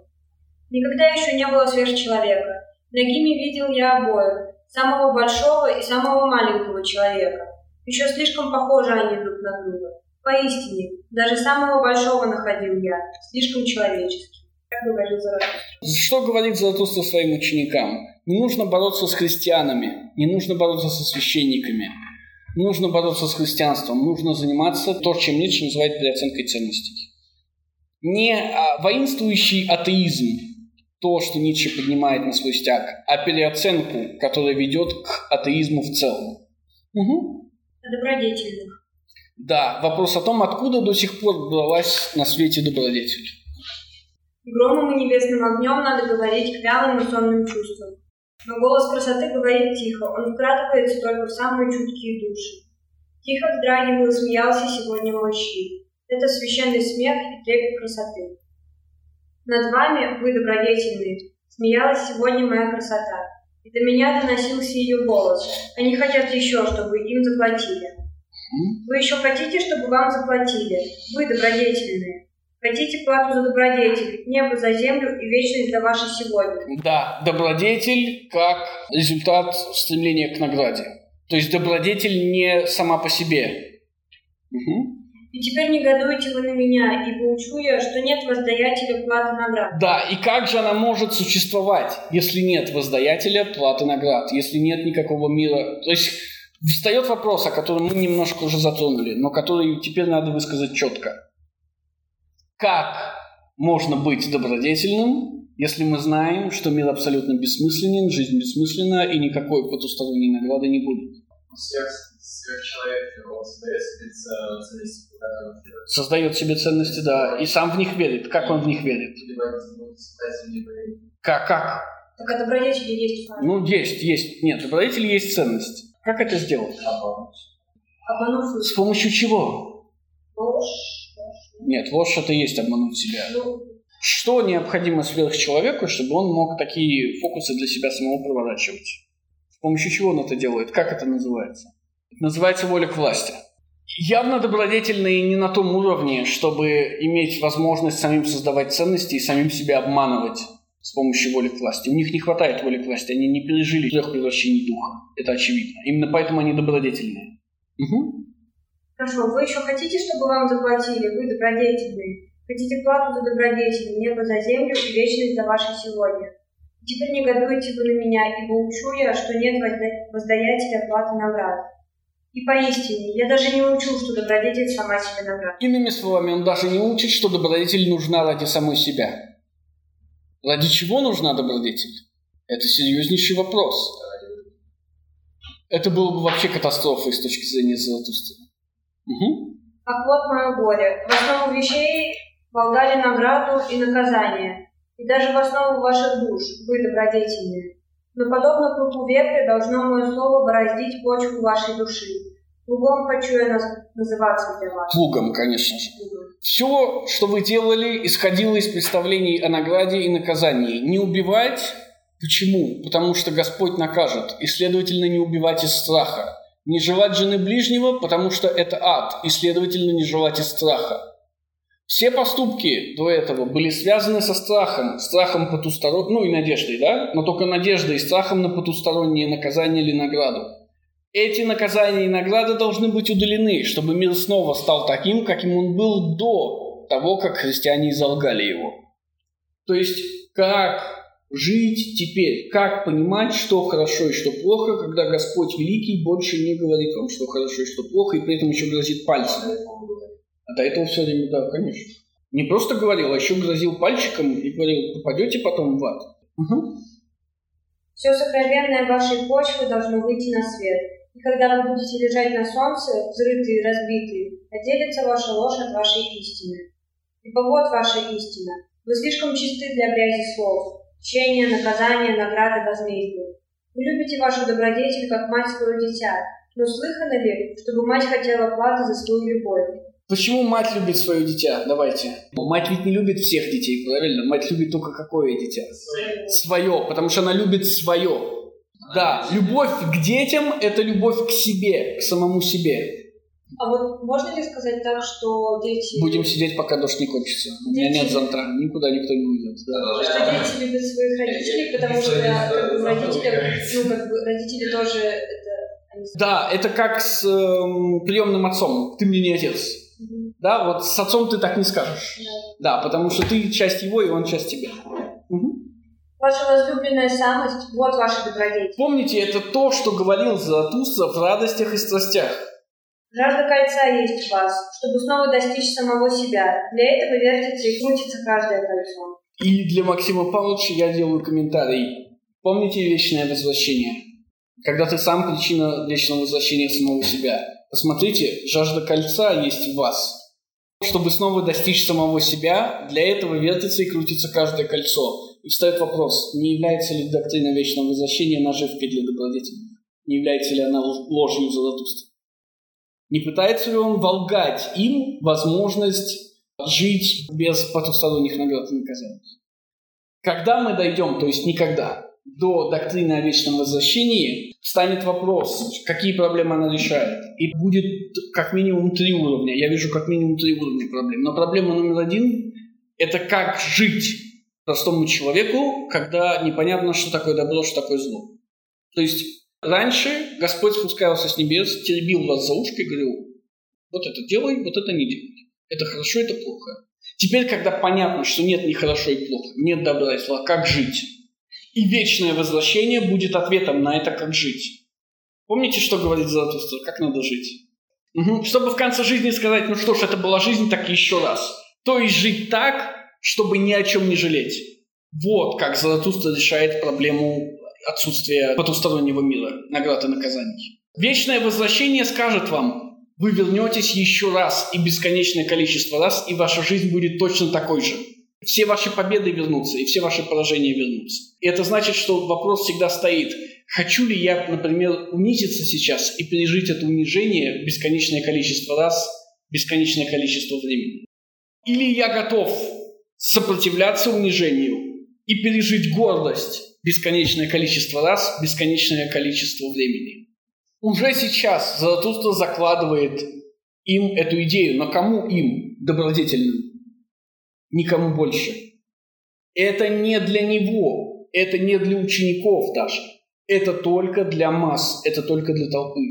Никогда еще не было сверхчеловека. Ногими видел я обоих, самого большого и самого маленького человека. Еще слишком похожи они друг на друга. Поистине, даже самого большого находил я, слишком человеческий. Как говорил Заратустра. Что говорит Золотуста своим ученикам? Не нужно бороться с христианами, не нужно бороться со священниками, не нужно бороться с христианством, нужно заниматься то, чем Ницше называет переоценкой ценностей. Не а, воинствующий атеизм, то, что Ницше поднимает на свой стяг, а переоценку, которая ведет к атеизму в целом. Мгм. Добродетельных. Да, вопрос о том, откуда до сих пор бралась на свете добродетель. Громом и небесным огнем надо говорить к вялым и сонным чувствам. Но голос красоты говорит тихо, он вкрадывается только в самые чуткие души. Тихо вздрагивал и смеялся сегодня щит. Это священный смех и трепет красоты. Над вами, вы добродетельные, смеялась сегодня моя красота. И до меня доносился ее голос. Они хотят еще, чтобы им заплатили. Вы еще хотите, чтобы вам заплатили? Вы добродетельные. Хотите плату за добродетель, небо за землю и вечность для вашей сегодня. Да, добродетель как результат стремления к награде. То есть добродетель не сама по себе. Мгм. И теперь негодуете вы на меня, ибо учу я, что нет воздаятеля платы наград. Да, и как же она может существовать, если нет воздаятеля платы наград, если нет никакого мира? То есть встает вопрос, о котором мы немножко уже затронули, но который теперь надо высказать четко. Как можно быть добродетельным, если мы знаем, что мир абсолютно бессмысленен, жизнь бессмысленна и никакой потусторонней награды не будет? Сверх, сверхчеловек, он создает себе ценности, Создает себе ценности, да, и сам в них верит. Как он в них верит? Как? Как? Так а добродетели есть. Ну, есть, есть. Нет, добродетель есть ценность. Как это сделать? обмануть. С помощью чего? Ложь. Нет, ложь это и есть обмануть себя. Ну, Что необходимо сверхчеловеку, чтобы он мог такие фокусы для себя самого проворачивать? С помощью чего он это делает? Как это называется? Это называется воля к власти. Явно добродетельные не на том уровне, чтобы иметь возможность самим создавать ценности и самим себя обманывать с помощью воли к власти. У них не хватает воли к власти, они не пережили трех превращений духа. Это очевидно. Именно поэтому они добродетельные. Угу. Хорошо, вы еще хотите, чтобы вам заплатили? Вы добродетельные. Хотите плату за добродетель, небо за землю и вечность за ваше сегодня. Теперь негодуете вы на меня, ибо учу я, что нет воздаятеля платы наград. И поистине, я даже не учу, что добродетель сама себе награда. Иными словами, он даже не учит, что добродетель нужна ради самой себя. Ради чего нужна добродетель? Это серьезнейший вопрос. Это было бы вообще катастрофой с точки зрения Золотуста. Угу. Как вот мое горе. В основу вещей волгали награду и наказание, и даже в основу ваших душ вы добродетельные. Но подобно крупу вепря должно мое слово бороздить почву вашей души. Плугом хочу я называться для вас. Плугом, конечно же. Все, что вы делали, исходило из представлений о награде и наказании. Не убивать. Почему? Потому что Господь накажет. И, следовательно, не убивать из страха. Не желать жены ближнего, потому что это ад. И, следовательно, не желать из страха. Все поступки до этого были связаны со страхом, страхом потусторонней, ну и надеждой, да? Но только надеждой и страхом на потустороннее наказание или награду. Эти наказания и награды должны быть удалены, чтобы мир снова стал таким, каким он был до того, как христиане изолгали его. То есть, как жить теперь, как понимать, что хорошо и что плохо, когда Господь Великий больше не говорит вам, что хорошо и что плохо, и при этом еще грозит пальцем. А до этого все время, да, конечно. Не просто говорил, а еще грозил пальчиком и говорил, попадете потом в ад. Угу. Все сокровенное вашей почвы должно выйти на свет. И когда вы будете лежать на солнце, взрытые и разбитые, отделится ваша ложь от вашей истины. Ибо вот ваша истина. Вы слишком чисты для грязи слов, чтения, наказания, награды, возмездия. Вы любите вашу добродетель, как мать свое дитя, но слыхано ли, чтобы мать хотела платы за свою любовь? Почему мать любит свое дитя? Давайте. Мать ведь не любит всех детей, правильно? Мать любит только какое дитя? Свое, потому что она любит свое. Да, любовь к детям – это любовь к себе, к самому себе. А вот можно ли сказать так, что дети... Будем сидеть, пока дождь не кончится. Дети... У меня нет зонта, никуда никто не уйдет. Да. Что дети любят своих родителей, потому что как бы, родители, ну, как бы, родители тоже это... Да, это как с э, приемным отцом. Ты мне не отец. Угу. Да, вот с отцом ты так не скажешь. Да. да, потому что ты часть его, и он часть тебя. Ваша возлюбленная самость – вот ваша добродетель. Помните, это то, что говорил Заратустра в радостях и страстях. Жажда кольца есть в вас, чтобы снова достичь самого себя. Для этого вертится и крутится каждое кольцо. И для Максима Павловича я делаю комментарий. Помните вечное возвращение? Когда ты сам причина вечного возвращения самого себя. Посмотрите, жажда кольца есть в вас. Чтобы снова достичь самого себя, для этого вертится и крутится каждое кольцо. И встает вопрос, не является ли доктрина вечного возвращения наживкой для добродетельных? Не является ли она ложью Золотуста? Не пытается ли он волгать им возможность жить без потусторонних наград и наказаний? Когда мы дойдем, то есть никогда, до доктрины о вечном возвращении, станет вопрос, какие проблемы она решает. И будет как минимум три уровня. Я вижу как минимум три уровня проблем. Но проблема номер один – это как жить простому человеку, когда непонятно, что такое добро, что такое зло. То есть раньше Господь спускался с небес, теребил вас за ушко и говорил, вот это делай, вот это не делай. Это хорошо, это плохо. Теперь, когда понятно, что нет ни хорошо и плохо, нет добра и зла, как жить? И вечное возвращение будет ответом на это, как жить. Помните, что говорит Заратустра? Как надо жить? Угу. Чтобы в конце жизни сказать, ну что ж, это была жизнь, так еще раз. То есть жить так, чтобы ни о чем не жалеть. Вот как Заратустра решает проблему отсутствия потустороннего мира, наград и наказаний. Вечное возвращение скажет вам, вы вернетесь еще раз и бесконечное количество раз, и ваша жизнь будет точно такой же. Все ваши победы вернутся, и все ваши поражения вернутся. И это значит, что вопрос всегда стоит. Хочу ли я, например, унизиться сейчас и пережить это унижение бесконечное количество раз, бесконечное количество времени? Или я готов сопротивляться унижению и пережить гордость бесконечное количество раз, бесконечное количество времени. Уже сейчас Заратустра закладывает им эту идею, но кому им, добродетельным? Никому больше. Это не для него, это не для учеников даже. Это только для масс, это только для толпы.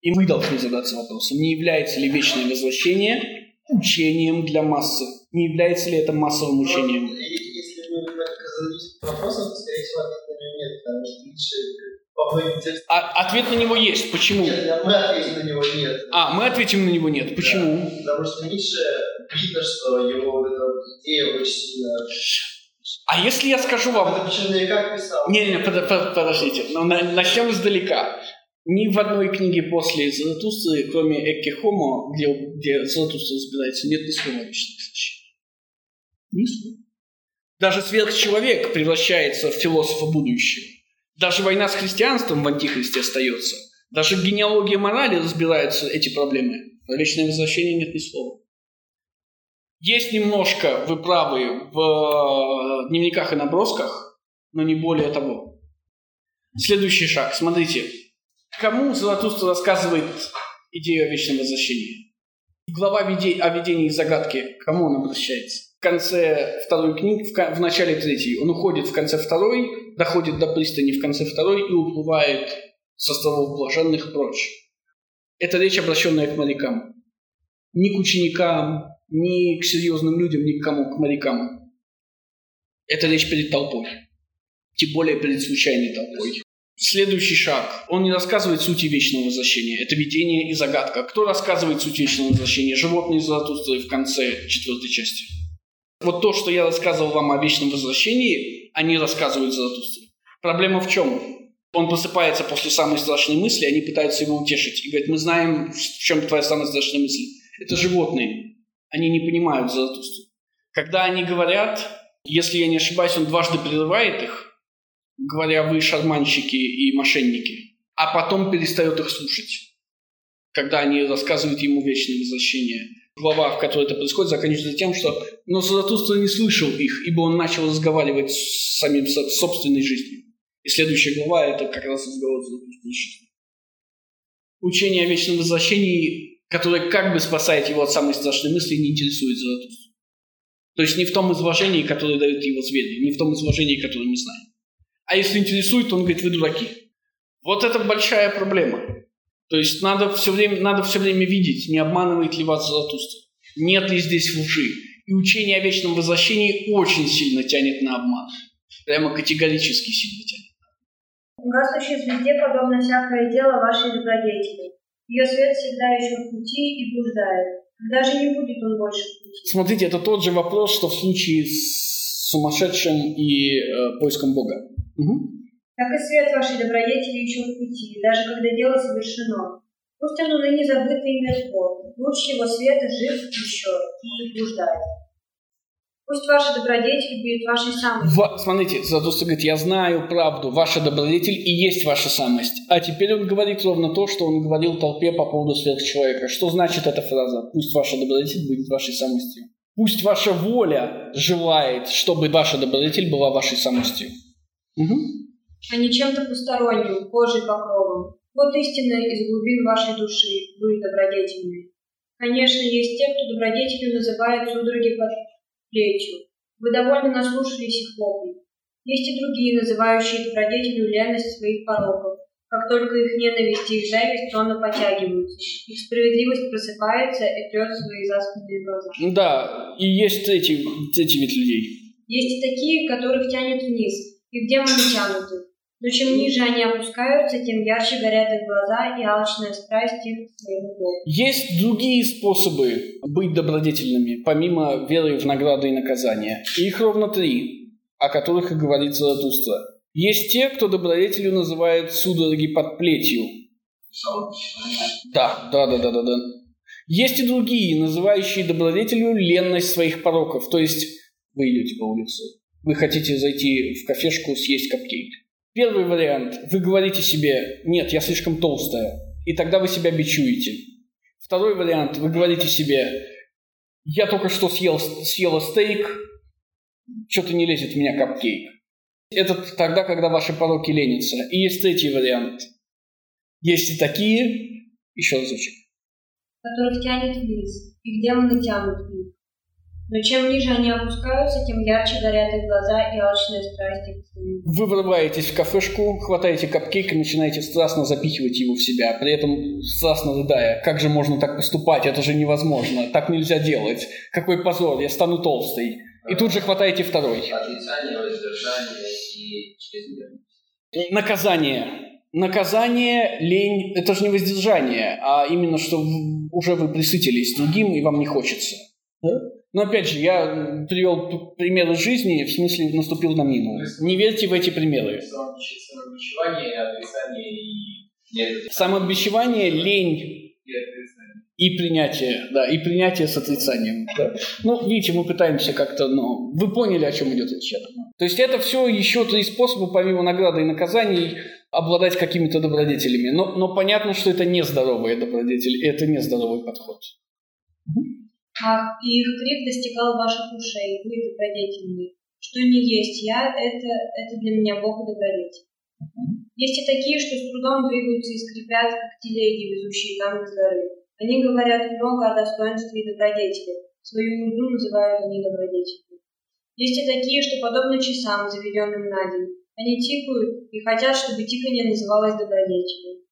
И мы должны задаться вопросом, не является ли вечное возвращение учением для массы? Не является ли это массовым учением? Вопросом, то, скорее всего, ответа на него нет, потому что текстам... А, ответ на него есть. Почему? Нет, мы ответим на него нет. А, мы ответим на него нет. Почему? Да, потому что Ницше видно, что его вот эта вот идея очень сильно... А если я скажу вам... Это причем наверняка писал. Не-не, под, под, подождите. Ну, на, начнем издалека. Ни в одной книге после Заратустры, кроме Экке Хомо, где, где Заратустра разбирается, нет ни слова вечных защит. Ни слова. Даже сверхчеловек превращается в философа будущего. Даже война с христианством в Антихристе остается. Даже в генеалогии морали разбираются эти проблемы. Про вечное возвращение нет ни слова. Есть немножко, вы правы, в э, дневниках и набросках, но не более того. Следующий шаг. Смотрите. Кому Золотуство рассказывает идею о вечном возвращении? Глава о видении загадки. Кому он обращается? В конце второй книги, в, в начале третьей. Он уходит в конце второй, доходит до пристани в конце второй и уплывает с островов блаженных прочь. Это речь, обращенная к морякам. Не к ученикам, ни к серьезным людям, ни к кому, к морякам. Это речь перед толпой. Тем более перед случайной толпой. Следующий шаг. Он не рассказывает сути вечного возвращения. Это видение и загадка. Кто рассказывает суть вечного возвращения? Животные Заратустры в конце четвертой части. Вот то, что я рассказывал вам о вечном возвращении, они рассказывают Заратустре. Проблема в чем? Он просыпается после самой страшной мысли, они пытаются его утешить. И говорят, мы знаем, в чем твоя самая страшная мысль. Это животные. Они не понимают Заратустру. Когда они говорят, если я не ошибаюсь, он дважды прерывает их, говоря, вы шарманщики и мошенники, а потом перестает их слушать, когда они рассказывают ему вечное возвращение. Глава, в которой это происходит, заканчивается тем, что но Заратустра не слышал их, ибо он начал разговаривать с самим с собственной жизнью. И следующая глава – это как раз разговор с Заратустрой Учение о вечном возвращении, которое как бы спасает его от самой страшной мысли, не интересует Заратустру. То есть не в том изложении, которое дает его звезды, не в том изложении, которое мы знаем. А если интересует, он говорит, вы дураки. Вот это большая проблема. То есть надо все время, надо все время видеть, не обманывает ли вас Заратустра. Нет ли здесь лжи. И учение о вечном возвращении очень сильно тянет на обман. Прямо категорически сильно тянет. Гаснущей звезде подобно всякое дело вашей добродетели. Ее свет всегда еще в пути и блуждает. Когда же не будет он больше в пути? Смотрите, это тот же вопрос, что в случае с сумасшедшим и э, поиском Бога. Угу. Так и свет вашей добродетели еще в пути, даже когда дело совершено. Пусть он ныне забыт и мертво, луч его света жив еще и блуждает. Пусть ваша добродетель будет вашей самой. В, смотрите, Задуста говорит, я знаю правду, ваша добродетель и есть ваша самость. А теперь он говорит ровно то, что он говорил толпе по поводу сверхчеловека. Что значит эта фраза? Пусть ваша добродетель будет вашей самостью. Пусть ваша воля желает, чтобы ваша добродетель была вашей самостью. Угу. А не чем-то посторонним, кожей покровом. Вот истина из глубин вашей души, вы добродетельные. Конечно, есть те, кто добродетелью называет судороги под плечью. Вы довольно наслушались их воплей. Есть и другие, называющие добродетелью ленность своих пороков. Как только их ненависть и их зависть сонно потягиваются, их справедливость просыпается и трет свои заспанные глаза. Да, и есть эти, эти вид людей. Есть и такие, которых тянет вниз, и в демоны тянуты. Но чем ниже они опускаются, тем ярче горят их глаза и алчная страсть их к своему. Есть другие способы быть добродетельными, помимо веры в награды и наказания. Их ровно три, о которых и говорит Заратустра. Есть те, кто добродетелью называет судороги под плетью. Да, да, да, да, да, да. Есть и другие, называющие добродетелью ленность своих пороков. То есть вы идете по улице, вы хотите зайти в кафешку съесть капкейк. Первый вариант. Вы говорите себе, нет, я слишком толстая. И тогда вы себя бичуете. Второй вариант. Вы говорите себе, я только что съел, съела стейк, что-то не лезет в меня капкейк. Это тогда, когда ваши пороки ленятся. И есть третий вариант. Есть и такие, еще разочек. Которых тянет вниз, их демоны тянут вниз. Но чем ниже они опускаются, тем ярче горят их глаза и их снится. Вы врываетесь в кафешку, хватаете капкейк и начинаете страстно запихивать его в себя, при этом страстно рыдая. Как же можно так поступать? Это же невозможно. Так нельзя делать. Какой позор, я стану толстой. И тут же хватаете второй. Отрицание, воздержание и чрезмерность. Наказание. Наказание, лень – это же не воздержание, а именно, что уже вы присытились другим и вам не хочется. Да? Но опять же, я привел п- пример из жизни, в смысле наступил на мину. Не верьте в эти примеры. Самобичевание, лень и принятие, да, и принятие с отрицанием. да. Ну, видите, мы пытаемся как-то, ну, вы поняли, о чем идет речь. я думаю. То есть это все еще три способа, помимо награды и наказаний, обладать какими-то добродетелями. Но, но понятно, что это нездоровые добродетели, это нездоровый подход. Ах, и их крик достигал ваших ушей, вы добродетельные. Что не есть я, это, это для меня Бог и добродетель. Есть и такие, что с трудом двигаются и скрипят, как телеги, везущие камни с горы. Они говорят много о достоинстве и добродетели. Свою нужду называют они добродетелью. Есть и такие, что подобно часам, заведенным на день. Они тикают и хотят, чтобы тиканье называлось добродетелью.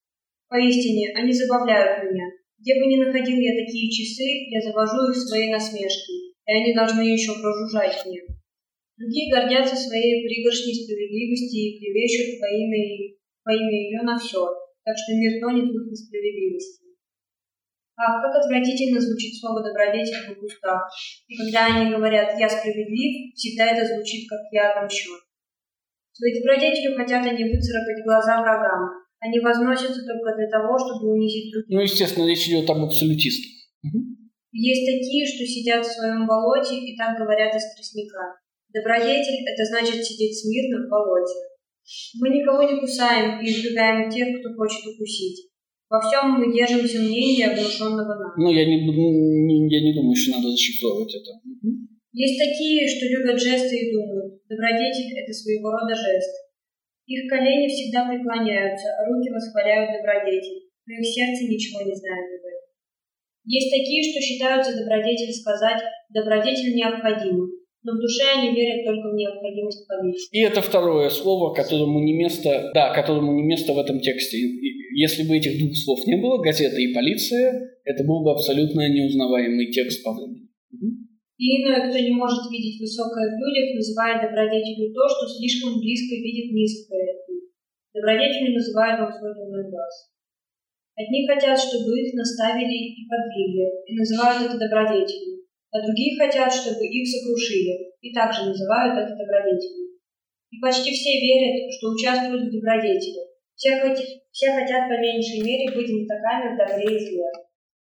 Поистине, они забавляют меня. Где бы ни находил я такие часы, я завожу их своей насмешкой, и они должны еще прожужжать мне. Другие гордятся своей пригоршней справедливости и клевещут во имя, во имя ее на все, так что мир тонет в их несправедливости. Ах, как отвратительно звучит слово «добродетель» в их устах. И когда они говорят «я справедлив», всегда это звучит как «я отомщен». Своей добродетелью хотят они выцарапать глаза врагам. Они возносятся только для того, чтобы унизить других. Ну, естественно, речь идет об абсолютистах. Есть такие, что сидят в своем болоте и так говорят из тростника. Добродетель – это значит сидеть смирно в болоте. Мы никого не кусаем и избегаем тех, кто хочет укусить. Во всем мы держимся мнения, внушенного нам. Ну, я не, не- я не думаю, что надо зашифровывать это. Есть такие, что любят жесты и думают. Добродетель – это своего рода жест. Их колени всегда преклоняются, руки восхваляют добродетель, но их сердце ничего не знает об этом. Есть такие, что считают за добродетель сказать «добродетель необходима», но в душе они верят только в необходимость полиции. И это второе слово, которому не место, да, которому не место в этом тексте. Если бы этих двух слов не было, газета и полиция, это был бы абсолютно неузнаваемый текст по времени. И иной, кто не может видеть высокое в людях, называет добродетелью то, что слишком близко видит низкое от них. Добродетелью называют дурной глаз. Одни хотят, чтобы их наставили и подвигли, и называют это добродетелью, а другие хотят, чтобы их сокрушили, и также называют это добродетелью. И почти все верят, что участвуют в добродетели. Все, хоти- все хотят по меньшей мере быть знатоками в добре и зле.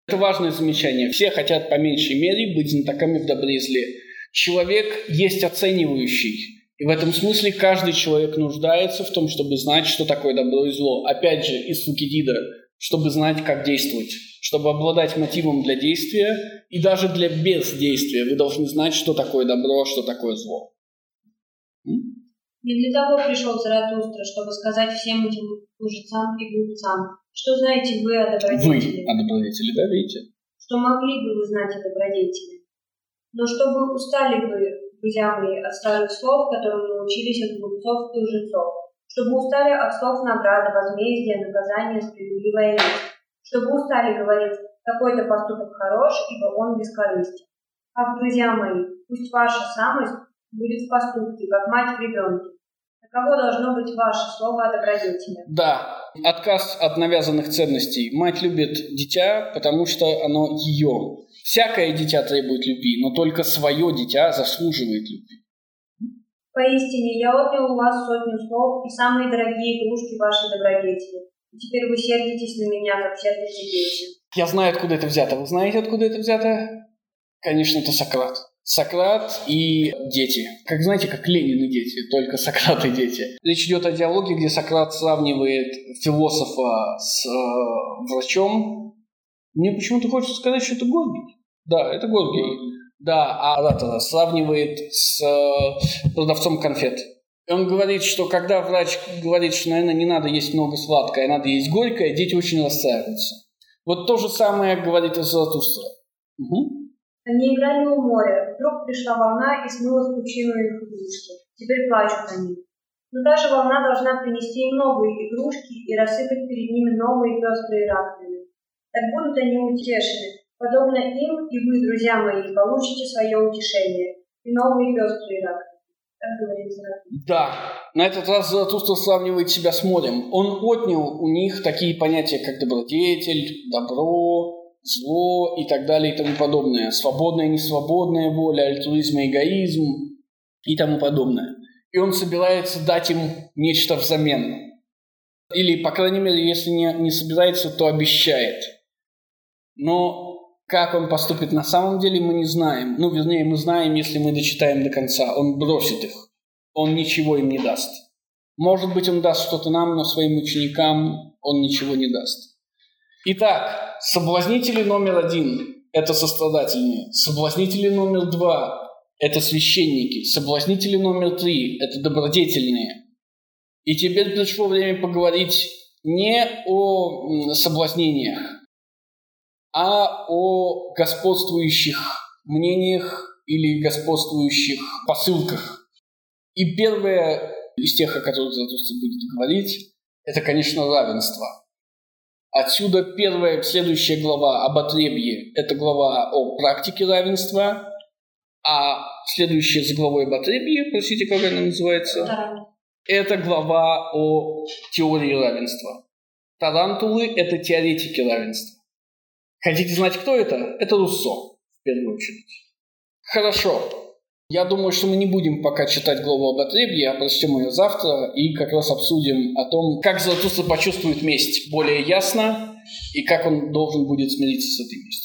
Это важное замечание. Все хотят по меньшей мере быть знатоками в добре и зле. Человек есть оценивающий. И в этом смысле каждый человек нуждается в том, чтобы знать, что такое добро и зло. Опять же, из Фукидида, чтобы знать, как действовать. Чтобы обладать мотивом для действия и даже для бездействия. Вы должны знать, что такое добро, а что такое зло. Не для того пришел Заратустра, чтобы сказать всем этим лжецам и глупцам, что знаете вы о Вы, добродетели, а добродетели, да, видите? что могли бы вы знать о добродетели. Но чтобы устали вы, друзья мои, от старых слов, которым научились от глупцов и лжецов, чтобы устали от слов награда, возмездия, наказания, справедливая месть, чтобы устали говорить, какой-то поступок хорош, ибо он бескорыстен. Ах, друзья мои, пусть ваша самость будет в поступке, как мать в ребенке. Таково должно быть ваше слово о добродетели. Да, отказ от навязанных ценностей. Мать любит дитя, потому что оно ее. Всякое дитя требует любви, но только свое дитя заслуживает любви. Поистине, я отнял у вас сотню слов и самые дорогие игрушки вашей добродетели. И теперь вы сердитесь на меня, как сердятся дети. Я знаю, откуда это взято. Вы знаете, откуда это взято? Конечно, это Сократ. Сократ и дети. Как знаете, как Ленин и дети, только Сократ и дети. Речь идет о диалоге, где Сократ сравнивает философа с э, врачом. Мне почему-то хочется сказать, что это Горгий. Да, это Горгий. Да, а Аратора сравнивает с э, продавцом конфет. И он говорит, что когда врач говорит, что, наверное, не надо есть много сладкое, а надо есть горькое, дети очень расстраиваются. Вот то же самое говорит и Золотустра. Угу. Они играли у моря. Вдруг пришла волна и смыла пучину их игрушки. Теперь плачут они. Но та же волна должна принести им новые игрушки и рассыпать перед ними новые пестрые раковины. Так будут они утешены. Подобно им и вы, друзья мои, получите свое утешение и новые пестрые раковины. Да, на этот раз Заратустра сравнивает себя с морем. Он отнял у них такие понятия, как добродетель, добро, зло и так далее и тому подобное. Свободная, несвободная воля, альтруизм, эгоизм и тому подобное. И он собирается дать им нечто взамен. Или, по крайней мере, если не, не собирается, то обещает. Но как он поступит на самом деле, мы не знаем. Ну, вернее, мы знаем, если мы дочитаем до конца. Он бросит их. Он ничего им не даст. Может быть, он даст что-то нам, но своим ученикам он ничего не даст. Итак, соблазнители номер один – это сострадательные. Соблазнители номер два – это священники. Соблазнители номер три – это добродетельные. И теперь пришло время поговорить не о соблазнениях, а о господствующих мнениях или господствующих посылках. И первое из тех, о которых Заратустра будет говорить, это, конечно, равенство. Отсюда первая, следующая глава об отребье – это глава о практике равенства, а следующая за главой об отребье, простите, как она называется? Тарантул. Это глава о теории равенства. Тарантулы – это теоретики равенства. Хотите знать, кто это? Это Руссо, в первую очередь. Хорошо. Я думаю, что мы не будем пока читать главу об отребье, а прочтем ее завтра и как раз обсудим о том, как Заратустра почувствует месть более ясно и как он должен будет смириться с этой местью.